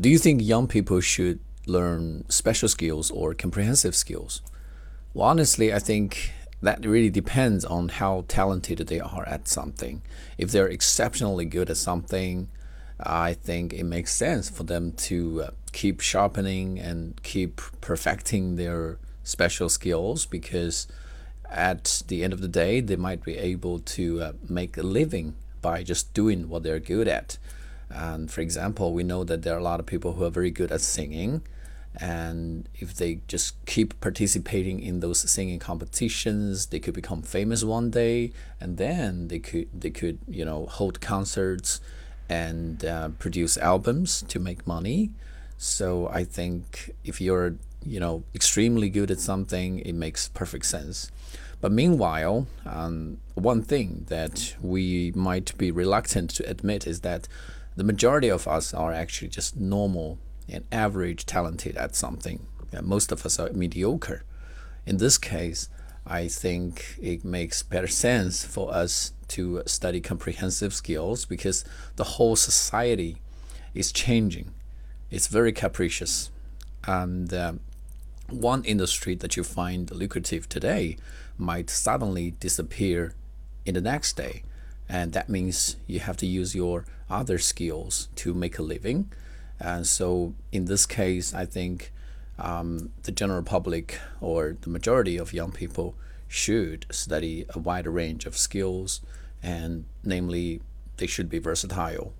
Do you think young people should learn special skills or comprehensive skills? Well, honestly, I think that really depends on how talented they are at something. If they're exceptionally good at something, I think it makes sense for them to uh, keep sharpening and keep perfecting their special skills because at the end of the day, they might be able to uh, make a living by just doing what they're good at. And for example, we know that there are a lot of people who are very good at singing. And if they just keep participating in those singing competitions, they could become famous one day, and then they could they could you know hold concerts and uh, produce albums to make money. So I think if you're you know extremely good at something, it makes perfect sense. But meanwhile, um, one thing that we might be reluctant to admit is that the majority of us are actually just normal and average talented at something. Most of us are mediocre. In this case, I think it makes better sense for us to study comprehensive skills because the whole society is changing. It's very capricious. And uh, one industry that you find lucrative today might suddenly disappear in the next day. And that means you have to use your other skills to make a living. And so, in this case, I think um, the general public or the majority of young people should study a wider range of skills, and namely, they should be versatile